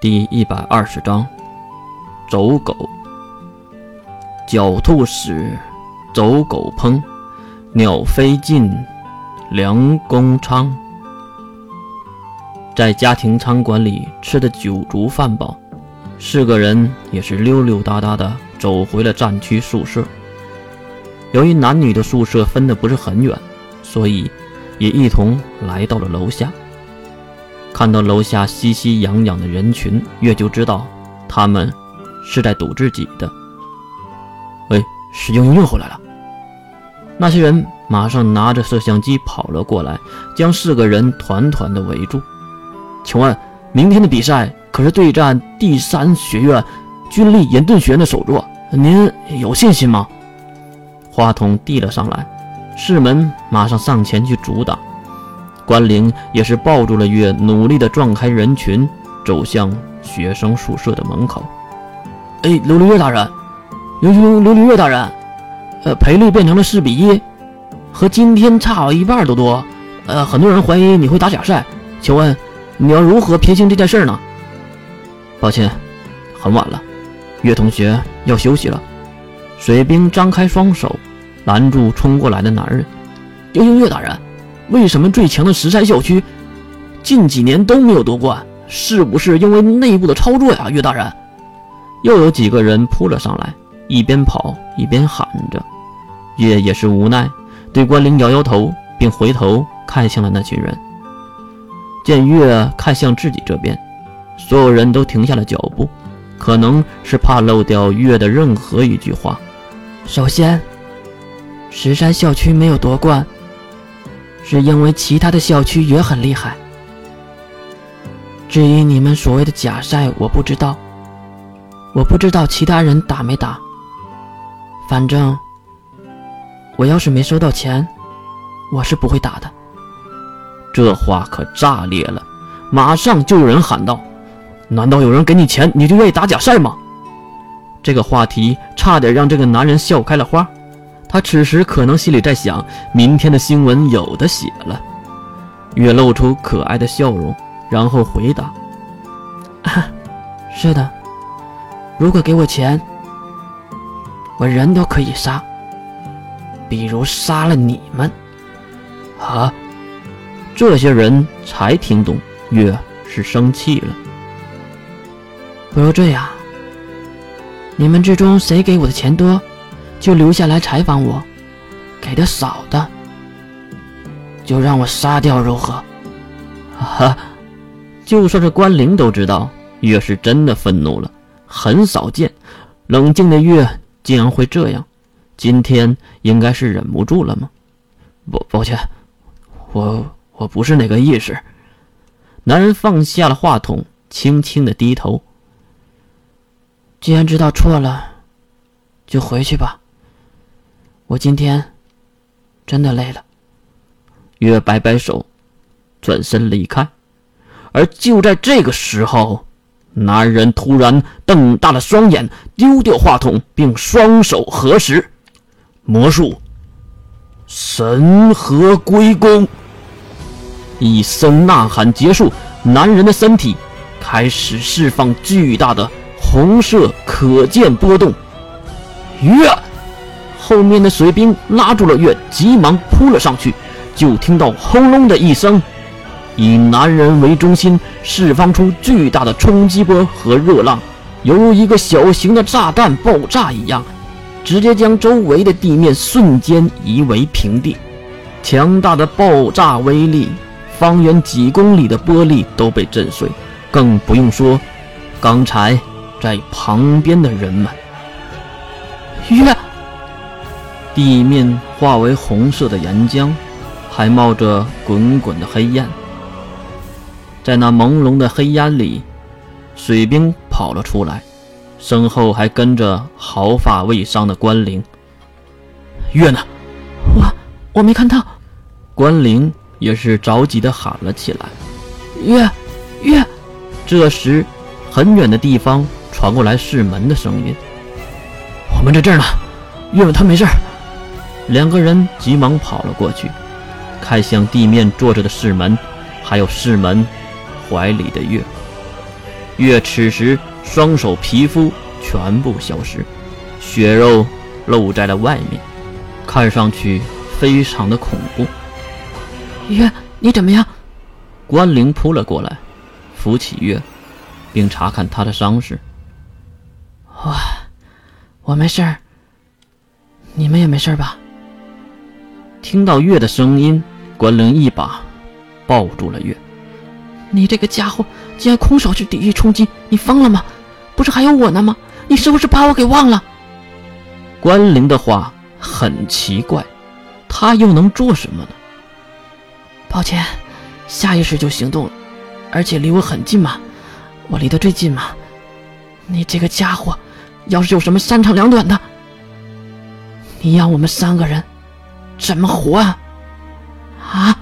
第一百二十章，走狗。狡兔死，走狗烹，鸟飞尽，良弓昌。在家庭餐馆里吃的酒足饭饱，四个人也是溜溜达达的走回了战区宿舍。由于男女的宿舍分的不是很远，所以也一同来到了楼下。看到楼下熙熙攘攘的人群，月就知道他们是在赌自己的。喂，石英又回来了！那些人马上拿着摄像机跑了过来，将四个人团团的围住。请问，明天的比赛可是对战第三学院军力严顿学院的首座，您有信心吗？话筒递了上来，世门马上上前去阻挡。关灵也是抱住了月，努力地撞开人群，走向学生宿舍的门口。哎，琉璃月大人，琉琉琉璃月大人，呃，赔率变成了四比一，和今天差了一半都多。呃，很多人怀疑你会打假赛，请问你要如何撇清这件事呢？抱歉，很晚了，月同学要休息了。水兵张开双手拦住冲过来的男人。幽幽月大人。为什么最强的石山校区近几年都没有夺冠？是不是因为内部的操作呀，岳大人？又有几个人扑了上来，一边跑一边喊着。岳也是无奈，对关灵摇摇头，并回头看向了那群人。见岳看向自己这边，所有人都停下了脚步，可能是怕漏掉岳的任何一句话。首先，石山校区没有夺冠。是因为其他的校区也很厉害。至于你们所谓的假赛，我不知道，我不知道其他人打没打。反正我要是没收到钱，我是不会打的。这话可炸裂了！马上就有人喊道：“难道有人给你钱，你就愿意打假赛吗？”这个话题差点让这个男人笑开了花。他此时可能心里在想：明天的新闻有的写了。月露出可爱的笑容，然后回答：“是的，如果给我钱，我人都可以杀，比如杀了你们。”啊！这些人才听懂，月是生气了。不如这样，你们之中谁给我的钱多？就留下来采访我，给的少的，就让我杀掉如何？哈！就算是关灵都知道，月是真的愤怒了。很少见，冷静的月竟然会这样。今天应该是忍不住了吗？抱抱歉，我我不是那个意思。男人放下了话筒，轻轻的低头。既然知道错了，就回去吧。我今天真的累了。月摆摆手，转身离开。而就在这个时候，男人突然瞪大了双眼，丢掉话筒，并双手合十，魔术神和归功。一声呐喊结束，男人的身体开始释放巨大的红色可见波动。月。后面的水兵拉住了月，急忙扑了上去，就听到轰隆的一声，以男人为中心释放出巨大的冲击波和热浪，犹如一个小型的炸弹爆炸一样，直接将周围的地面瞬间夷为平地。强大的爆炸威力，方圆几公里的玻璃都被震碎，更不用说刚才在旁边的人们。月。地面化为红色的岩浆，还冒着滚滚的黑烟。在那朦胧的黑烟里，水兵跑了出来，身后还跟着毫发未伤的关灵。月呢？我我没看到。关灵也是着急的喊了起来：“月月！”这时，很远的地方传过来是门的声音：“我们在这儿呢，月他没事。”两个人急忙跑了过去，看向地面坐着的世门，还有世门怀里的月。月此时双手皮肤全部消失，血肉露在了外面，看上去非常的恐怖。月，你怎么样？关灵扑了过来，扶起月，并查看他的伤势。哇，我没事儿。你们也没事吧？听到月的声音，关灵一把抱住了月。你这个家伙竟然空手去抵御冲击，你疯了吗？不是还有我呢吗？你是不是把我给忘了？关灵的话很奇怪，他又能做什么呢？抱歉，下意识就行动了，而且离我很近嘛，我离得最近嘛。你这个家伙，要是有什么三长两短的，你让我们三个人怎么活啊？